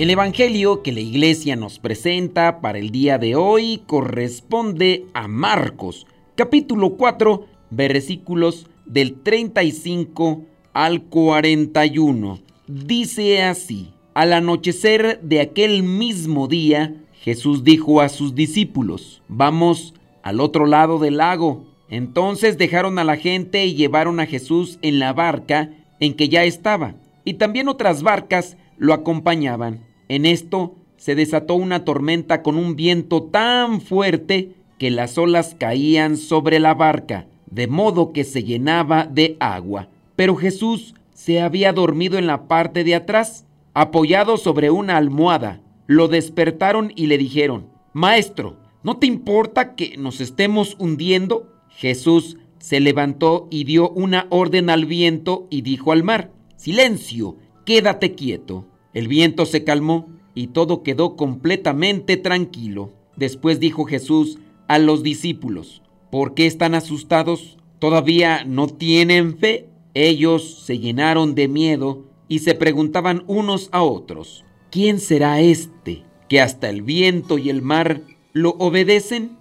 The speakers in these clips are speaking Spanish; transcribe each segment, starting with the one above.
El Evangelio que la iglesia nos presenta para el día de hoy corresponde a Marcos, capítulo 4, versículos del 35 al 41. Dice así, al anochecer de aquel mismo día, Jesús dijo a sus discípulos, vamos al otro lado del lago. Entonces dejaron a la gente y llevaron a Jesús en la barca en que ya estaba, y también otras barcas lo acompañaban. En esto se desató una tormenta con un viento tan fuerte que las olas caían sobre la barca, de modo que se llenaba de agua. Pero Jesús se había dormido en la parte de atrás, apoyado sobre una almohada. Lo despertaron y le dijeron, Maestro, ¿no te importa que nos estemos hundiendo? Jesús se levantó y dio una orden al viento y dijo al mar, Silencio, quédate quieto. El viento se calmó y todo quedó completamente tranquilo. Después dijo Jesús a los discípulos, ¿por qué están asustados? ¿Todavía no tienen fe? Ellos se llenaron de miedo y se preguntaban unos a otros, ¿quién será este que hasta el viento y el mar lo obedecen?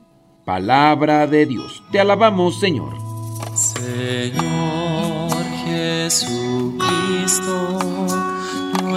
Palabra de Dios. Te alabamos, Señor. Señor Jesucristo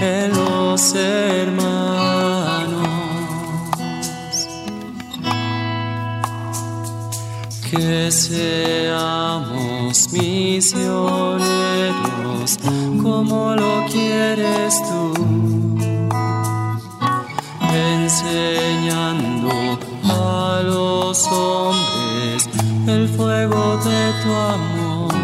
en los hermanos. Que seamos misioneros como lo quieres tú, enseñando a los hombres el fuego de tu amor.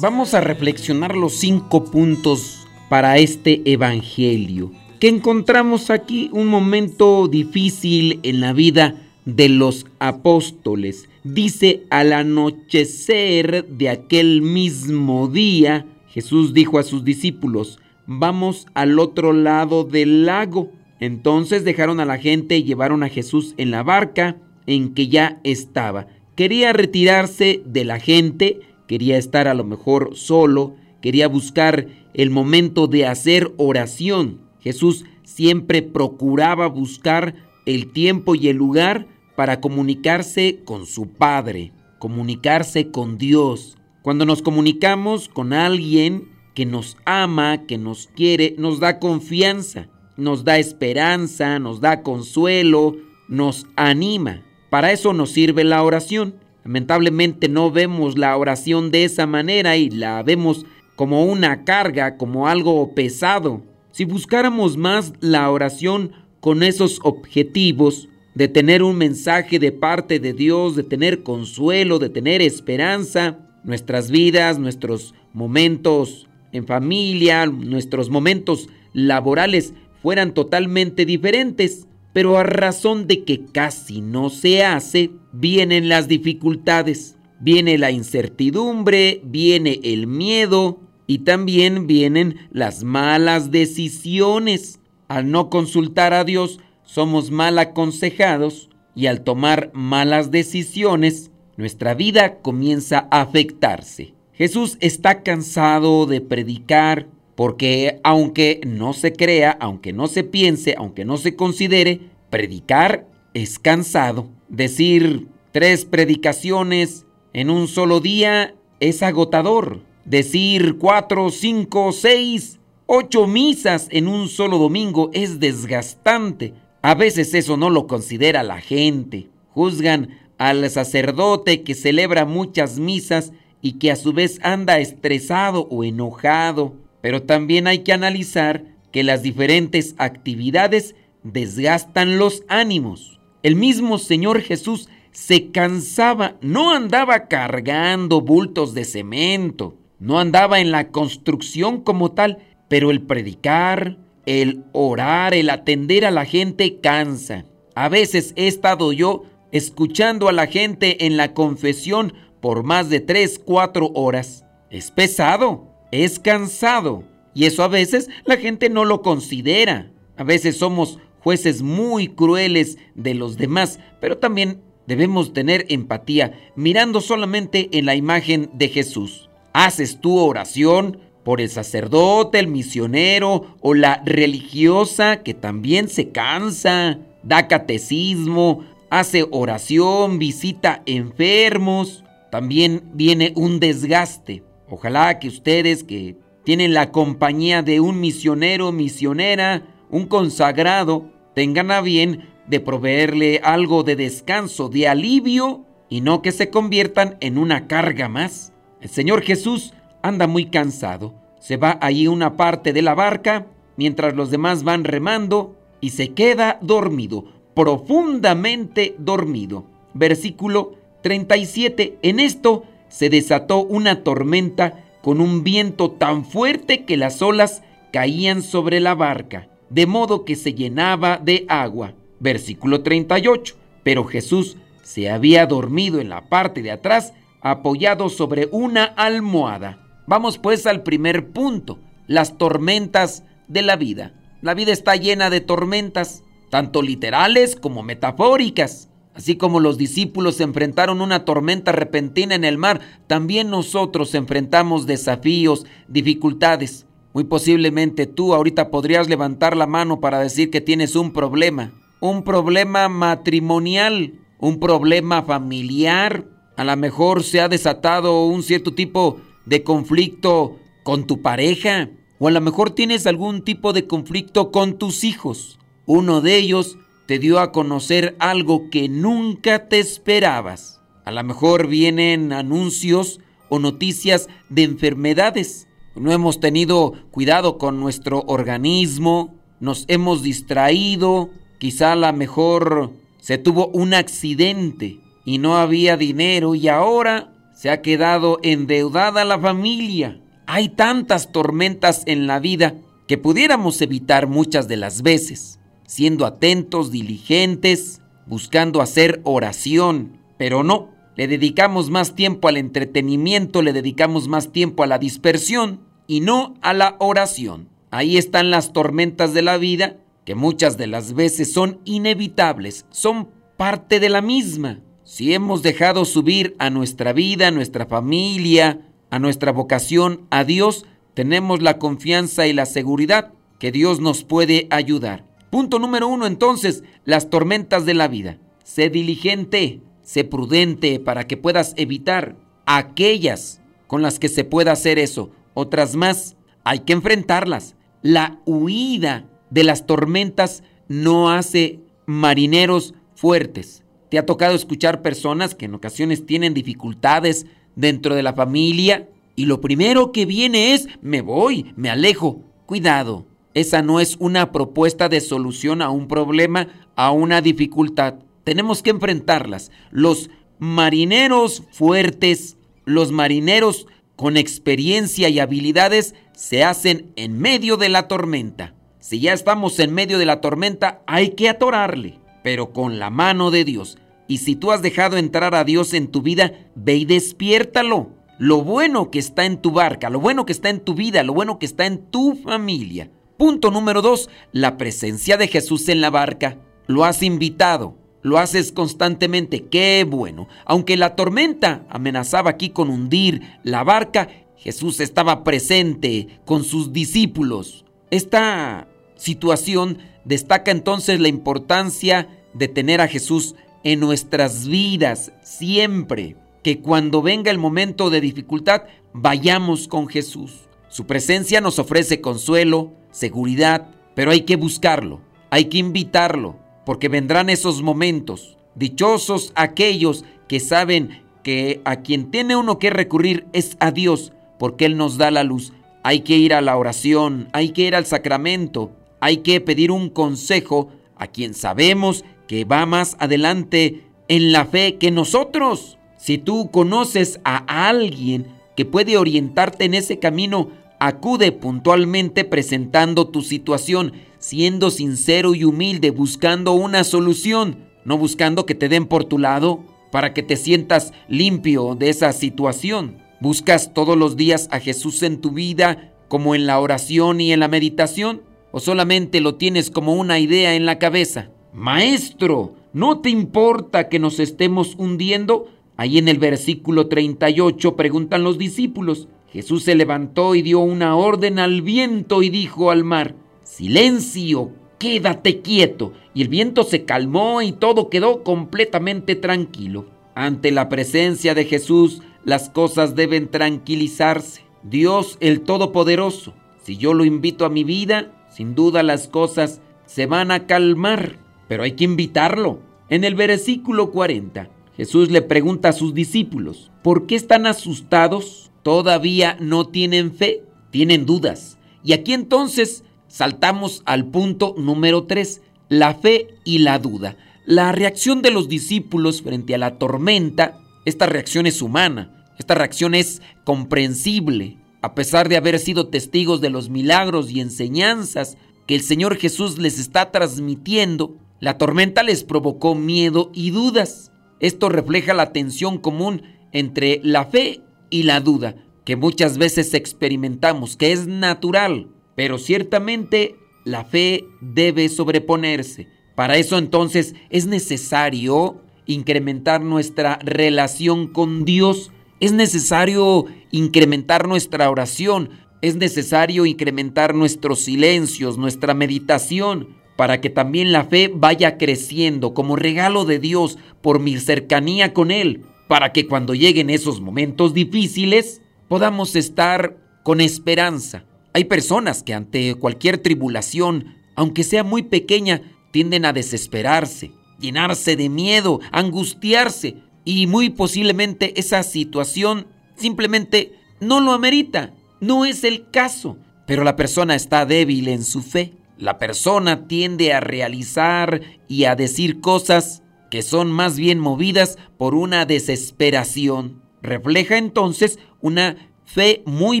Vamos a reflexionar los cinco puntos para este Evangelio, que encontramos aquí un momento difícil en la vida de los apóstoles. Dice, al anochecer de aquel mismo día, Jesús dijo a sus discípulos, vamos al otro lado del lago. Entonces dejaron a la gente y llevaron a Jesús en la barca en que ya estaba. Quería retirarse de la gente, quería estar a lo mejor solo, quería buscar el momento de hacer oración. Jesús siempre procuraba buscar el tiempo y el lugar para comunicarse con su Padre, comunicarse con Dios. Cuando nos comunicamos con alguien que nos ama, que nos quiere, nos da confianza, nos da esperanza, nos da consuelo, nos anima. Para eso nos sirve la oración. Lamentablemente no vemos la oración de esa manera y la vemos como una carga, como algo pesado. Si buscáramos más la oración con esos objetivos, de tener un mensaje de parte de Dios, de tener consuelo, de tener esperanza, nuestras vidas, nuestros momentos en familia, nuestros momentos laborales fueran totalmente diferentes. Pero a razón de que casi no se hace, vienen las dificultades, viene la incertidumbre, viene el miedo, y también vienen las malas decisiones. Al no consultar a Dios, somos mal aconsejados y al tomar malas decisiones, nuestra vida comienza a afectarse. Jesús está cansado de predicar porque aunque no se crea, aunque no se piense, aunque no se considere, predicar es cansado. Decir tres predicaciones en un solo día es agotador. Decir cuatro, cinco, seis, ocho misas en un solo domingo es desgastante. A veces eso no lo considera la gente. Juzgan al sacerdote que celebra muchas misas y que a su vez anda estresado o enojado. Pero también hay que analizar que las diferentes actividades desgastan los ánimos. El mismo Señor Jesús se cansaba, no andaba cargando bultos de cemento, no andaba en la construcción como tal, pero el predicar, el orar, el atender a la gente cansa. A veces he estado yo escuchando a la gente en la confesión por más de 3, 4 horas. Es pesado, es cansado. Y eso a veces la gente no lo considera. A veces somos jueces muy crueles de los demás, pero también debemos tener empatía mirando solamente en la imagen de Jesús. ¿Haces tu oración por el sacerdote, el misionero o la religiosa que también se cansa, da catecismo, hace oración, visita enfermos? También viene un desgaste. Ojalá que ustedes que tienen la compañía de un misionero, misionera, un consagrado, tengan a bien de proveerle algo de descanso, de alivio, y no que se conviertan en una carga más. El Señor Jesús anda muy cansado. Se va allí una parte de la barca, mientras los demás van remando, y se queda dormido, profundamente dormido. Versículo 37. En esto se desató una tormenta con un viento tan fuerte que las olas caían sobre la barca, de modo que se llenaba de agua. Versículo 38. Pero Jesús se había dormido en la parte de atrás, apoyado sobre una almohada. Vamos pues al primer punto, las tormentas de la vida. La vida está llena de tormentas, tanto literales como metafóricas. Así como los discípulos enfrentaron una tormenta repentina en el mar, también nosotros enfrentamos desafíos, dificultades. Muy posiblemente tú ahorita podrías levantar la mano para decir que tienes un problema, un problema matrimonial, un problema familiar. A lo mejor se ha desatado un cierto tipo de conflicto con tu pareja, o a lo mejor tienes algún tipo de conflicto con tus hijos. Uno de ellos te dio a conocer algo que nunca te esperabas. A lo mejor vienen anuncios o noticias de enfermedades. No hemos tenido cuidado con nuestro organismo, nos hemos distraído, quizá a lo mejor se tuvo un accidente y no había dinero y ahora se ha quedado endeudada la familia. Hay tantas tormentas en la vida que pudiéramos evitar muchas de las veces siendo atentos, diligentes, buscando hacer oración, pero no, le dedicamos más tiempo al entretenimiento, le dedicamos más tiempo a la dispersión y no a la oración. Ahí están las tormentas de la vida, que muchas de las veces son inevitables, son parte de la misma. Si hemos dejado subir a nuestra vida, a nuestra familia, a nuestra vocación, a Dios, tenemos la confianza y la seguridad que Dios nos puede ayudar. Punto número uno entonces, las tormentas de la vida. Sé diligente, sé prudente para que puedas evitar aquellas con las que se pueda hacer eso. Otras más, hay que enfrentarlas. La huida de las tormentas no hace marineros fuertes. ¿Te ha tocado escuchar personas que en ocasiones tienen dificultades dentro de la familia? Y lo primero que viene es, me voy, me alejo. Cuidado, esa no es una propuesta de solución a un problema, a una dificultad. Tenemos que enfrentarlas. Los marineros fuertes, los marineros con experiencia y habilidades se hacen en medio de la tormenta. Si ya estamos en medio de la tormenta, hay que atorarle, pero con la mano de Dios. Y si tú has dejado entrar a Dios en tu vida, ve y despiértalo. Lo bueno que está en tu barca, lo bueno que está en tu vida, lo bueno que está en tu familia. Punto número dos, la presencia de Jesús en la barca. Lo has invitado, lo haces constantemente, qué bueno. Aunque la tormenta amenazaba aquí con hundir la barca, Jesús estaba presente con sus discípulos. Esta situación destaca entonces la importancia de tener a Jesús en nuestras vidas siempre. Que cuando venga el momento de dificultad, vayamos con Jesús. Su presencia nos ofrece consuelo, seguridad, pero hay que buscarlo, hay que invitarlo, porque vendrán esos momentos Dichosos aquellos que saben que a quien tiene uno que recurrir es a Dios, porque Él nos da la luz. Hay que ir a la oración, hay que ir al sacramento, hay que pedir un consejo a quien sabemos que va más adelante en la fe que nosotros. Si tú conoces a alguien que puede orientarte en ese camino, acude puntualmente presentando tu situación, siendo sincero y humilde, buscando una solución, no buscando que te den por tu lado para que te sientas limpio de esa situación. ¿Buscas todos los días a Jesús en tu vida como en la oración y en la meditación? ¿O solamente lo tienes como una idea en la cabeza? Maestro, ¿no te importa que nos estemos hundiendo? Ahí en el versículo 38 preguntan los discípulos. Jesús se levantó y dio una orden al viento y dijo al mar, Silencio, quédate quieto. Y el viento se calmó y todo quedó completamente tranquilo. Ante la presencia de Jesús, las cosas deben tranquilizarse. Dios el Todopoderoso, si yo lo invito a mi vida, sin duda las cosas se van a calmar, pero hay que invitarlo. En el versículo 40, Jesús le pregunta a sus discípulos, ¿por qué están asustados? ¿Todavía no tienen fe? Tienen dudas. Y aquí entonces saltamos al punto número 3, la fe y la duda. La reacción de los discípulos frente a la tormenta, esta reacción es humana, esta reacción es comprensible, a pesar de haber sido testigos de los milagros y enseñanzas que el Señor Jesús les está transmitiendo, la tormenta les provocó miedo y dudas. Esto refleja la tensión común entre la fe y la duda, que muchas veces experimentamos, que es natural, pero ciertamente la fe debe sobreponerse. Para eso entonces es necesario incrementar nuestra relación con Dios es necesario incrementar nuestra oración, es necesario incrementar nuestros silencios, nuestra meditación, para que también la fe vaya creciendo como regalo de Dios por mi cercanía con Él, para que cuando lleguen esos momentos difíciles podamos estar con esperanza. Hay personas que ante cualquier tribulación, aunque sea muy pequeña, tienden a desesperarse, llenarse de miedo, angustiarse, y muy posiblemente esa situación simplemente no lo amerita, no es el caso, pero la persona está débil en su fe. La persona tiende a realizar y a decir cosas que son más bien movidas por una desesperación. Refleja entonces una fe muy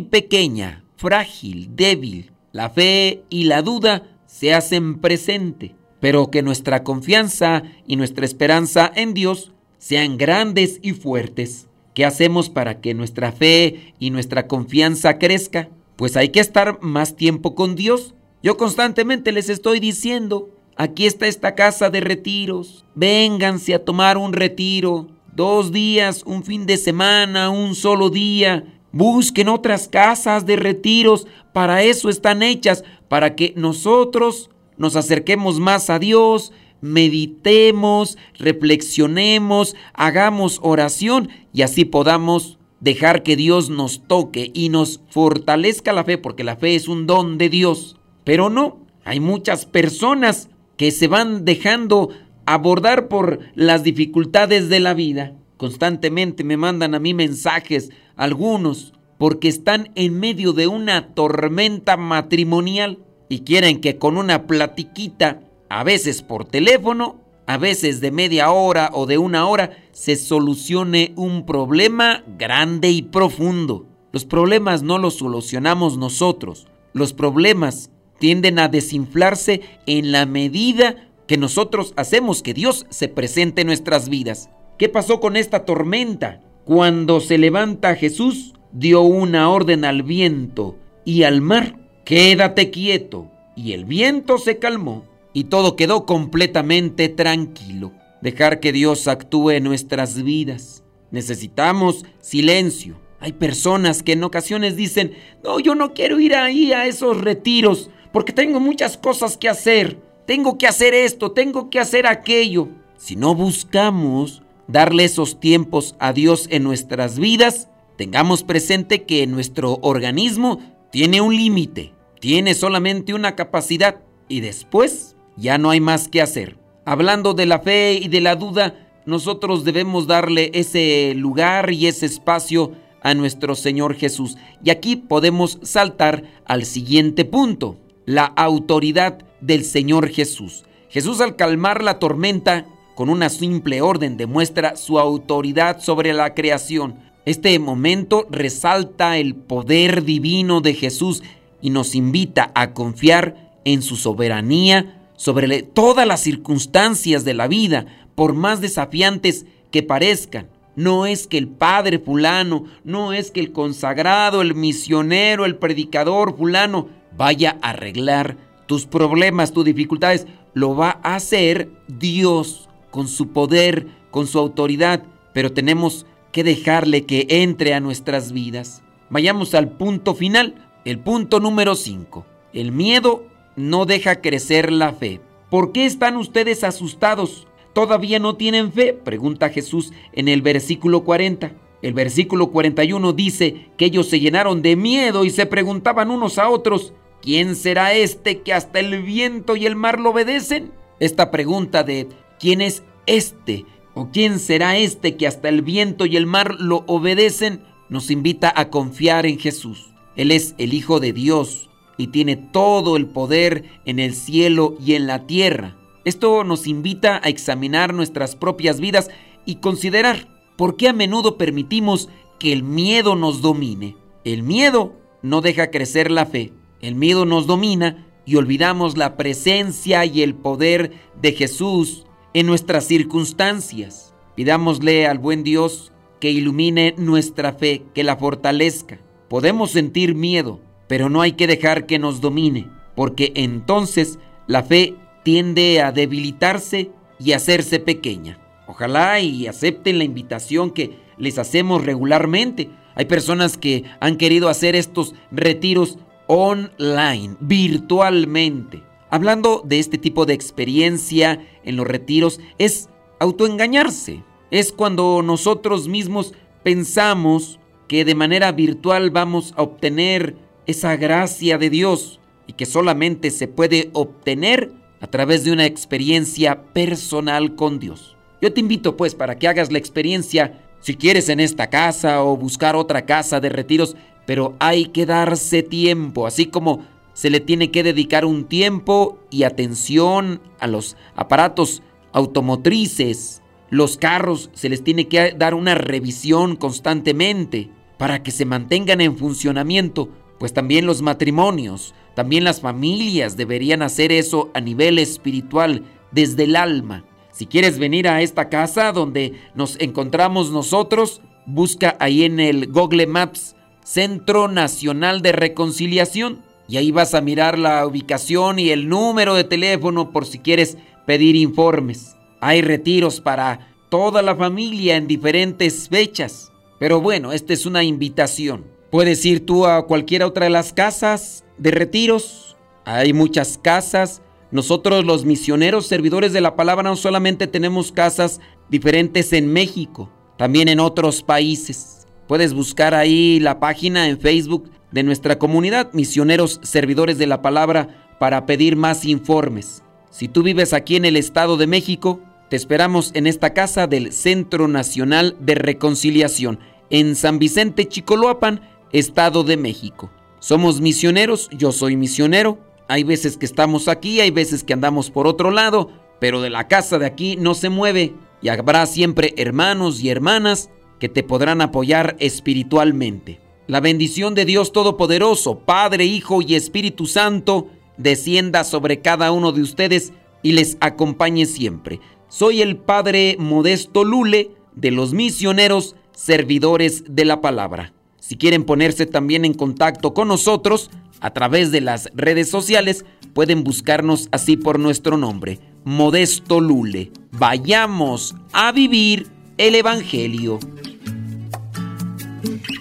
pequeña, frágil, débil. La fe y la duda se hacen presente, pero que nuestra confianza y nuestra esperanza en Dios sean grandes y fuertes. ¿Qué hacemos para que nuestra fe y nuestra confianza crezca? Pues hay que estar más tiempo con Dios. Yo constantemente les estoy diciendo, aquí está esta casa de retiros, vénganse a tomar un retiro, dos días, un fin de semana, un solo día, busquen otras casas de retiros, para eso están hechas, para que nosotros nos acerquemos más a Dios, meditemos, reflexionemos, hagamos oración y así podamos dejar que Dios nos toque y nos fortalezca la fe, porque la fe es un don de Dios. Pero no, hay muchas personas que se van dejando abordar por las dificultades de la vida. Constantemente me mandan a mí mensajes, algunos, porque están en medio de una tormenta matrimonial y quieren que con una platiquita a veces por teléfono, a veces de media hora o de una hora, se solucione un problema grande y profundo. Los problemas no los solucionamos nosotros. Los problemas tienden a desinflarse en la medida que nosotros hacemos que Dios se presente en nuestras vidas. ¿Qué pasó con esta tormenta? Cuando se levanta Jesús, dio una orden al viento y al mar, quédate quieto. Y el viento se calmó y todo quedó completamente tranquilo. Dejar que Dios actúe en nuestras vidas. Necesitamos silencio. Hay personas que en ocasiones dicen, no, yo no quiero ir ahí a esos retiros porque tengo muchas cosas que hacer. Tengo que hacer esto, tengo que hacer aquello. Si no buscamos darle esos tiempos a Dios en nuestras vidas, tengamos presente que nuestro organismo tiene un límite, tiene solamente una capacidad y después ya no hay más que hacer. Hablando de la fe y de la duda, nosotros debemos darle ese lugar y ese espacio a nuestro Señor Jesús. Y aquí podemos saltar al siguiente punto, la autoridad del Señor Jesús. Jesús al calmar la tormenta con una simple orden demuestra su autoridad sobre la creación. Este momento resalta el poder divino de Jesús y nos invita a confiar en su soberanía sobre todas las circunstancias de la vida, por más desafiantes que parezcan. No es que el padre fulano, no es que el consagrado, el misionero, el predicador fulano vaya a arreglar tus problemas, tus dificultades. Lo va a hacer Dios con su poder, con su autoridad, pero tenemos que dejarle que entre a nuestras vidas. Vayamos al punto final, el punto número 5. El miedo no deja crecer la fe. ¿Por qué están ustedes asustados? ¿Todavía no tienen fe? Pregunta Jesús en el versículo 40. El versículo 41 dice que ellos se llenaron de miedo y se preguntaban unos a otros, ¿quién será este que hasta el viento y el mar lo obedecen? Esta pregunta de ¿quién es este? ¿O quién será este que hasta el viento y el mar lo obedecen? nos invita a confiar en Jesús. Él es el Hijo de Dios y tiene todo el poder en el cielo y en la tierra. Esto nos invita a examinar nuestras propias vidas y considerar por qué a menudo permitimos que el miedo nos domine. El miedo no deja crecer la fe. El miedo nos domina y olvidamos la presencia y el poder de Jesús en nuestras circunstancias. Pidámosle al buen Dios que ilumine nuestra fe, que la fortalezca. Podemos sentir miedo, pero no hay que dejar que nos domine, porque entonces la fe tiende a debilitarse y hacerse pequeña. Ojalá y acepten la invitación que les hacemos regularmente. Hay personas que han querido hacer estos retiros online, virtualmente. Hablando de este tipo de experiencia en los retiros, es autoengañarse. Es cuando nosotros mismos pensamos que de manera virtual vamos a obtener esa gracia de Dios y que solamente se puede obtener a través de una experiencia personal con Dios. Yo te invito pues para que hagas la experiencia, si quieres en esta casa o buscar otra casa de retiros, pero hay que darse tiempo, así como se le tiene que dedicar un tiempo y atención a los aparatos automotrices, los carros se les tiene que dar una revisión constantemente para que se mantengan en funcionamiento, pues también los matrimonios, también las familias deberían hacer eso a nivel espiritual, desde el alma. Si quieres venir a esta casa donde nos encontramos nosotros, busca ahí en el Google Maps Centro Nacional de Reconciliación y ahí vas a mirar la ubicación y el número de teléfono por si quieres pedir informes. Hay retiros para toda la familia en diferentes fechas. Pero bueno, esta es una invitación. Puedes ir tú a cualquiera otra de las casas de retiros. Hay muchas casas. Nosotros los misioneros servidores de la palabra no solamente tenemos casas diferentes en México, también en otros países. Puedes buscar ahí la página en Facebook de nuestra comunidad, Misioneros Servidores de la Palabra, para pedir más informes. Si tú vives aquí en el Estado de México, te esperamos en esta casa del Centro Nacional de Reconciliación, en San Vicente Chicoloapan, Estado de México. Somos misioneros, yo soy misionero. Hay veces que estamos aquí, hay veces que andamos por otro lado, pero de la casa de aquí no se mueve y habrá siempre hermanos y hermanas que te podrán apoyar espiritualmente. La bendición de Dios Todopoderoso, Padre, Hijo y Espíritu Santo, descienda sobre cada uno de ustedes y les acompañe siempre. Soy el Padre Modesto Lule de los misioneros servidores de la palabra. Si quieren ponerse también en contacto con nosotros a través de las redes sociales, pueden buscarnos así por nuestro nombre, Modesto Lule. Vayamos a vivir el Evangelio.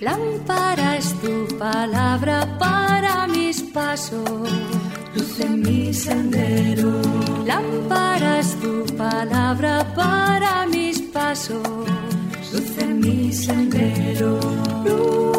Lámpara es tu palabra para mis pasos, luz en mi sendero. Lámpara es tu palabra para mis pasos, luz en mi sendero.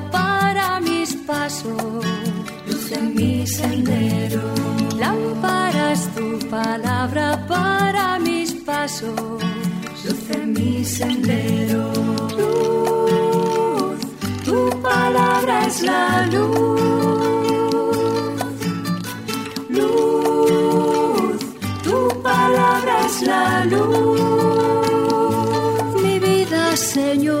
mis pasos, luz mi sendero. Lámpara es tu palabra para mis pasos, luz en mi sendero. Luz, tu palabra es la luz. Luz, tu palabra es la luz. Mi vida, Señor,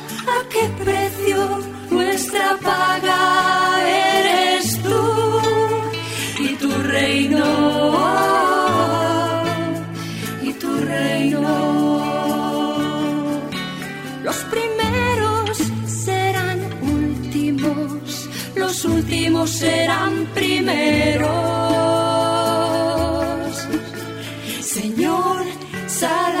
a qué precio, nuestra paga eres tú y tu reino, y tu reino. Los primeros serán últimos, los últimos serán primeros. Señor, sal